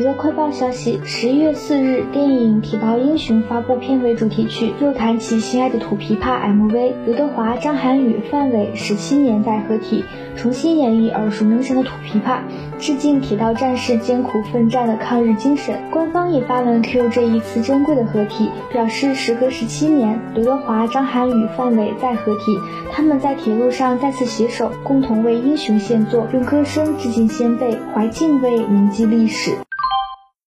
娱乐快报消息：十一月四日，电影《铁道英雄》发布片尾主题曲，又弹起心爱的土琵琶 MV。刘德华、张涵予、范伟十七年再合体，重新演绎耳熟能详的土琵琶，致敬铁道战士艰苦奋战的抗日精神。官方也发文 Q 这一次珍贵的合体，表示时隔十七年，刘德华、张涵予、范伟再合体，他们在铁路上再次携手，共同为英雄献作，用歌声致敬先辈，怀敬畏铭记历史。